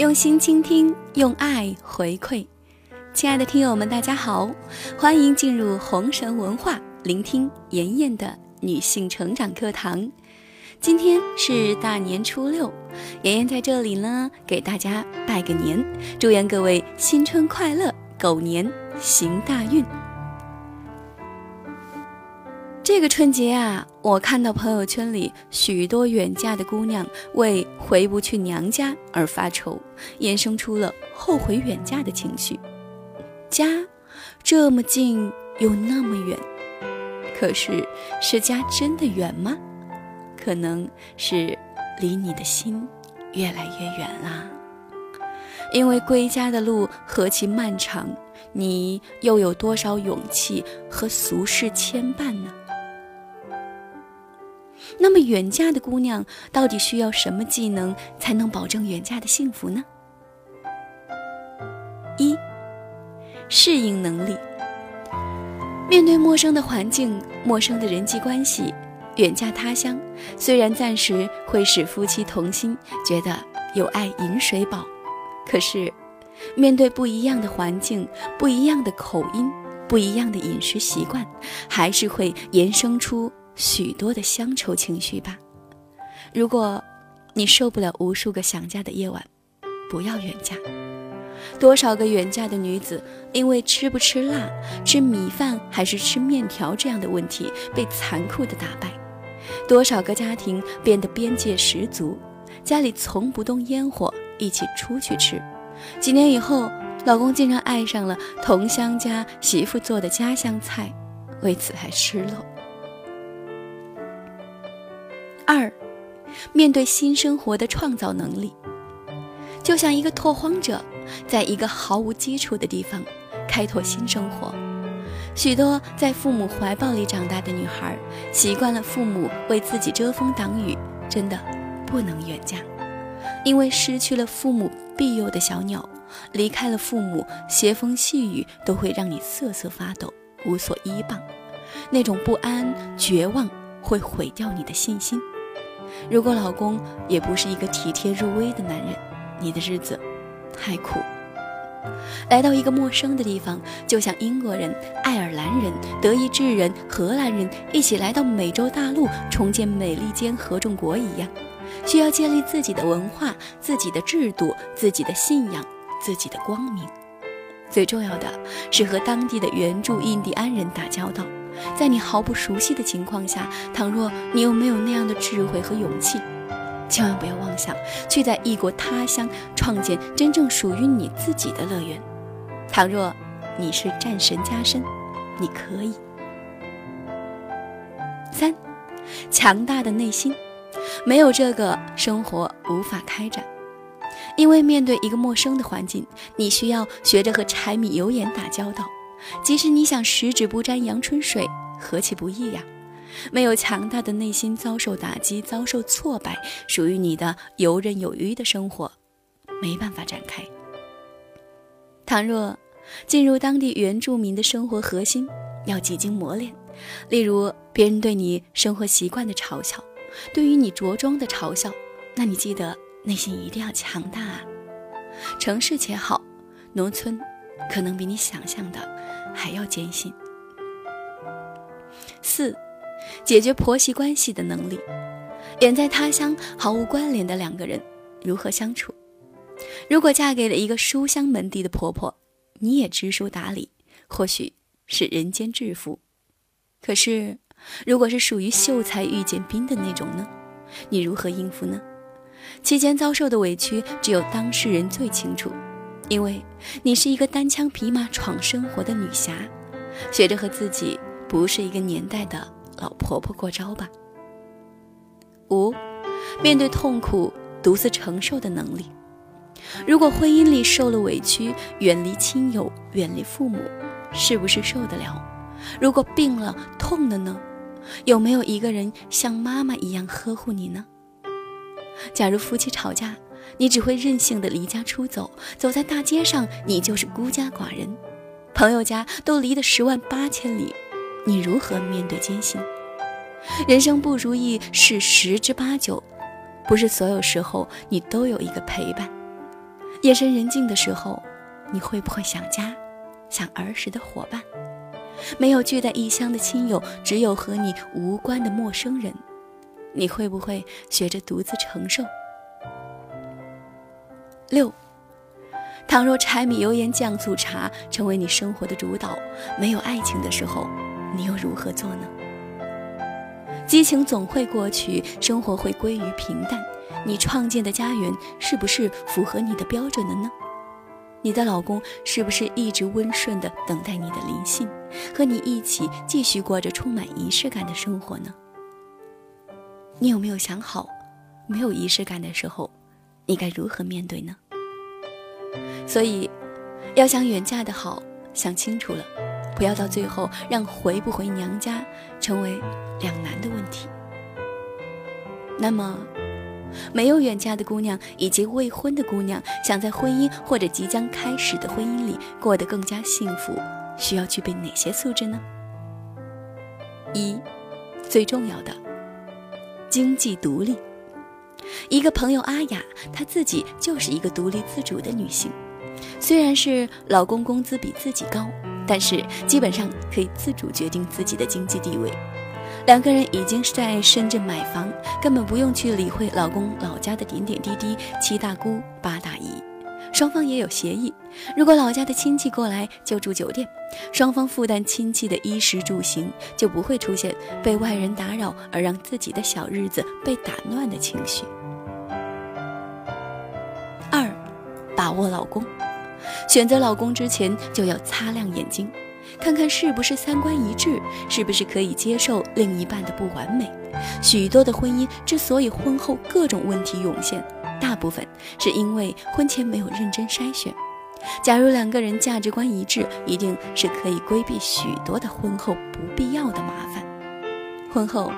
用心倾听，用爱回馈。亲爱的听友们，大家好，欢迎进入红绳文化，聆听妍妍的女性成长课堂。今天是大年初六，妍妍在这里呢，给大家拜个年，祝愿各位新春快乐，狗年行大运。这个春节啊，我看到朋友圈里许多远嫁的姑娘为回不去娘家而发愁，衍生出了后悔远嫁的情绪。家这么近又那么远，可是是家真的远吗？可能是离你的心越来越远啦。因为归家的路何其漫长，你又有多少勇气和俗世牵绊呢？那么远嫁的姑娘到底需要什么技能才能保证远嫁的幸福呢？一，适应能力。面对陌生的环境、陌生的人际关系，远嫁他乡虽然暂时会使夫妻同心，觉得有爱饮水饱，可是面对不一样的环境、不一样的口音、不一样的饮食习惯，还是会衍生出。许多的乡愁情绪吧。如果，你受不了无数个想家的夜晚，不要远嫁。多少个远嫁的女子，因为吃不吃辣、吃米饭还是吃面条这样的问题，被残酷的打败。多少个家庭变得边界十足，家里从不动烟火，一起出去吃。几年以后，老公竟然爱上了同乡家媳妇做的家乡菜，为此还失落。二，面对新生活的创造能力，就像一个拓荒者，在一个毫无基础的地方开拓新生活。许多在父母怀抱里长大的女孩，习惯了父母为自己遮风挡雨，真的不能远嫁，因为失去了父母庇佑的小鸟，离开了父母，斜风细雨都会让你瑟瑟发抖，无所依傍。那种不安、绝望会毁掉你的信心。如果老公也不是一个体贴入微的男人，你的日子太苦。来到一个陌生的地方，就像英国人、爱尔兰人、德意志人、荷兰人一起来到美洲大陆重建美利坚合众国一样，需要建立自己的文化、自己的制度、自己的信仰、自己的光明。最重要的是和当地的原住印第安人打交道。在你毫不熟悉的情况下，倘若你又没有那样的智慧和勇气，千万不要妄想去在异国他乡创建真正属于你自己的乐园。倘若你是战神加身，你可以。三，强大的内心，没有这个生活无法开展，因为面对一个陌生的环境，你需要学着和柴米油盐打交道。即使你想十指不沾阳春水，何其不易呀！没有强大的内心，遭受打击，遭受挫败，属于你的游刃有余的生活，没办法展开。倘若进入当地原住民的生活核心，要几经磨练，例如别人对你生活习惯的嘲笑，对于你着装的嘲笑，那你记得内心一定要强大啊！城市且好，农村可能比你想象的。还要艰辛。四，解决婆媳关系的能力。远在他乡毫无关联的两个人如何相处？如果嫁给了一个书香门第的婆婆，你也知书达理，或许是人间至福。可是，如果是属于秀才遇见兵的那种呢？你如何应付呢？期间遭受的委屈，只有当事人最清楚。因为你是一个单枪匹马闯生活的女侠，学着和自己不是一个年代的老婆婆过招吧。五，面对痛苦独自承受的能力。如果婚姻里受了委屈，远离亲友，远离父母，是不是受得了？如果病了痛了呢？有没有一个人像妈妈一样呵护你呢？假如夫妻吵架。你只会任性的离家出走，走在大街上，你就是孤家寡人。朋友家都离得十万八千里，你如何面对艰辛？人生不如意事十之八九，不是所有时候你都有一个陪伴。夜深人静的时候，你会不会想家，想儿时的伙伴？没有聚在异乡的亲友，只有和你无关的陌生人，你会不会学着独自承受？六，倘若柴米油盐酱醋茶成为你生活的主导，没有爱情的时候，你又如何做呢？激情总会过去，生活会归于平淡。你创建的家园是不是符合你的标准的呢？你的老公是不是一直温顺地等待你的临幸，和你一起继续过着充满仪式感的生活呢？你有没有想好，没有仪式感的时候，你该如何面对呢？所以，要想远嫁的好，想清楚了，不要到最后让回不回娘家成为两难的问题。那么。没有远嫁的姑娘以及未婚的姑娘，想在婚姻或者即将开始的婚姻里过得更加幸福，需要具备哪些素质呢？一，最重要的，经济独立。一个朋友阿雅，她自己就是一个独立自主的女性，虽然是老公工资比自己高，但是基本上可以自主决定自己的经济地位。两个人已经是在深圳买房，根本不用去理会老公老家的点点滴滴。七大姑八大姨，双方也有协议：如果老家的亲戚过来，就住酒店，双方负担亲戚的衣食住行，就不会出现被外人打扰而让自己的小日子被打乱的情绪。把握老公，选择老公之前就要擦亮眼睛。看看是不是三观一致，是不是可以接受另一半的不完美。许多的婚姻之所以婚后各种问题涌现，大部分是因为婚前没有认真筛选。假如两个人价值观一致，一定是可以规避许多的婚后不必要的麻烦。婚后，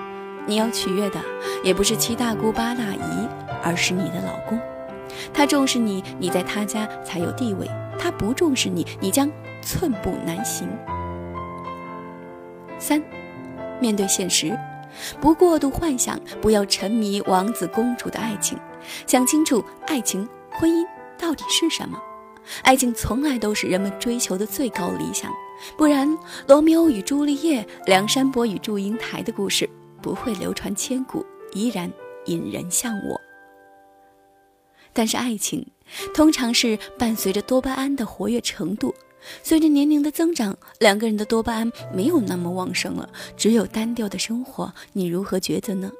你要取悦的也不是七大姑八大姨，而是你的老公。他重视你，你在他家才有地位；他不重视你，你将寸步难行。三，面对现实，不过度幻想，不要沉迷王子公主的爱情，想清楚爱情、婚姻到底是什么。爱情从来都是人们追求的最高理想，不然罗密欧与朱丽叶、梁山伯与祝英台的故事不会流传千古，依然引人向往。但是爱情通常是伴随着多巴胺的活跃程度。随着年龄的增长，两个人的多巴胺没有那么旺盛了，只有单调的生活。你如何抉择呢？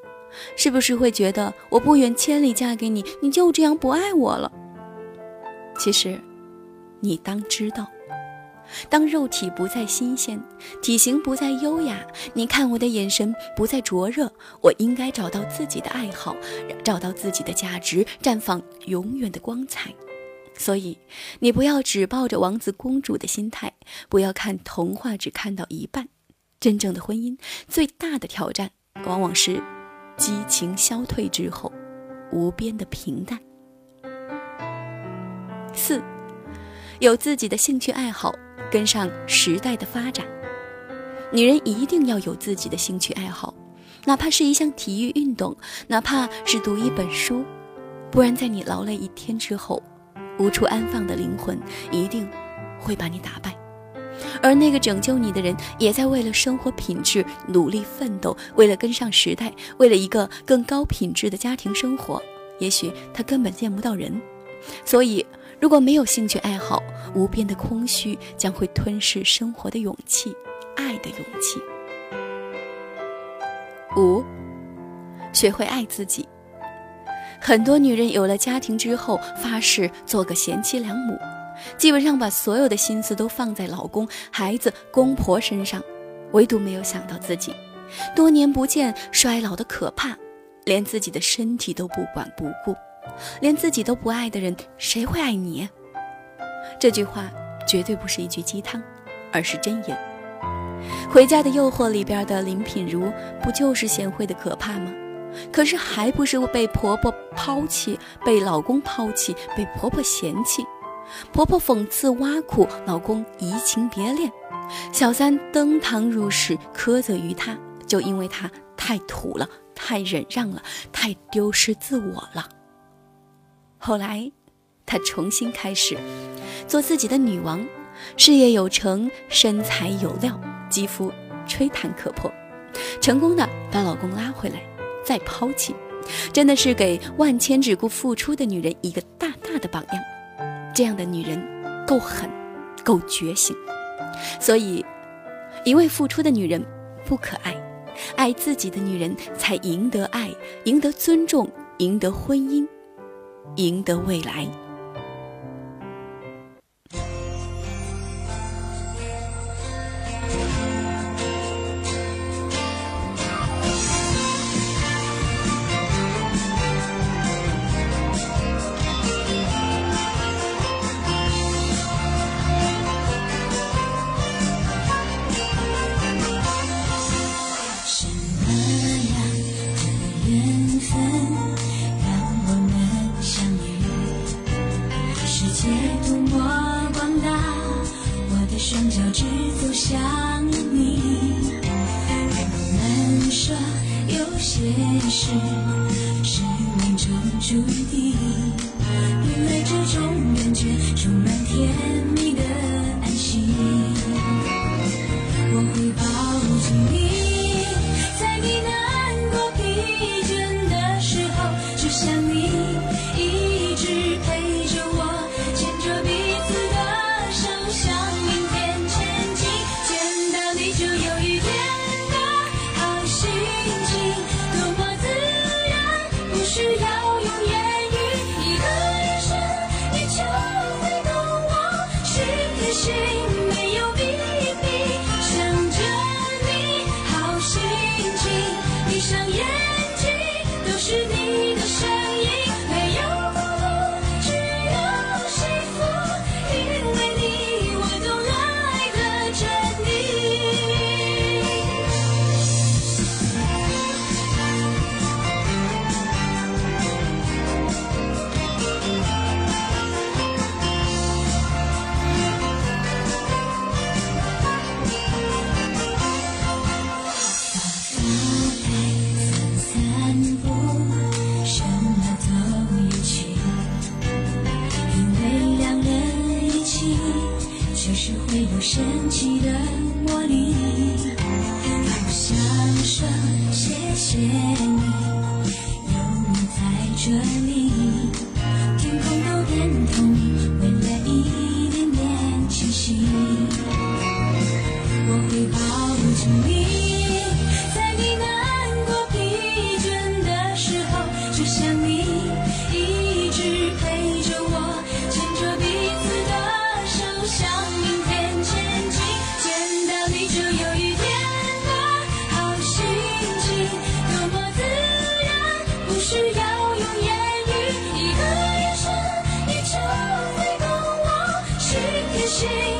是不是会觉得我不远千里嫁给你，你就这样不爱我了？其实，你当知道，当肉体不再新鲜，体型不再优雅，你看我的眼神不再灼热，我应该找到自己的爱好，找到自己的价值，绽放永远的光彩。所以，你不要只抱着王子公主的心态，不要看童话只看到一半。真正的婚姻最大的挑战，往往是激情消退之后，无边的平淡。四，有自己的兴趣爱好，跟上时代的发展。女人一定要有自己的兴趣爱好，哪怕是一项体育运动，哪怕是读一本书，不然在你劳累一天之后。无处安放的灵魂一定会把你打败，而那个拯救你的人也在为了生活品质努力奋斗，为了跟上时代，为了一个更高品质的家庭生活。也许他根本见不到人，所以如果没有兴趣爱好，无边的空虚将会吞噬生活的勇气，爱的勇气。五，学会爱自己。很多女人有了家庭之后，发誓做个贤妻良母，基本上把所有的心思都放在老公、孩子、公婆身上，唯独没有想到自己。多年不见，衰老的可怕，连自己的身体都不管不顾，连自己都不爱的人，谁会爱你？这句话绝对不是一句鸡汤，而是真言。《回家的诱惑》里边的林品如，不就是贤惠的可怕吗？可是还不是被婆婆抛弃，被老公抛弃，被婆婆嫌弃，婆婆讽刺挖苦老公移情别恋，小三登堂入室苛责于她，就因为她太土了，太忍让了，太丢失自我了。后来，她重新开始，做自己的女王，事业有成，身材有料，肌肤吹弹可破，成功的把老公拉回来，再抛弃，真的是给万千只顾付出的女人一个大大的榜样。这样的女人够狠，够觉醒，所以，一味付出的女人不可爱，爱自己的女人才赢得爱，赢得尊重，赢得婚姻，赢得未来。you. 我会抱紧你在你难过疲倦的时候就像你一直陪着我牵着彼此的手向明天前进。见到你就有一天的好心情多么自然不需要用言语一个眼神你就会懂我心贴心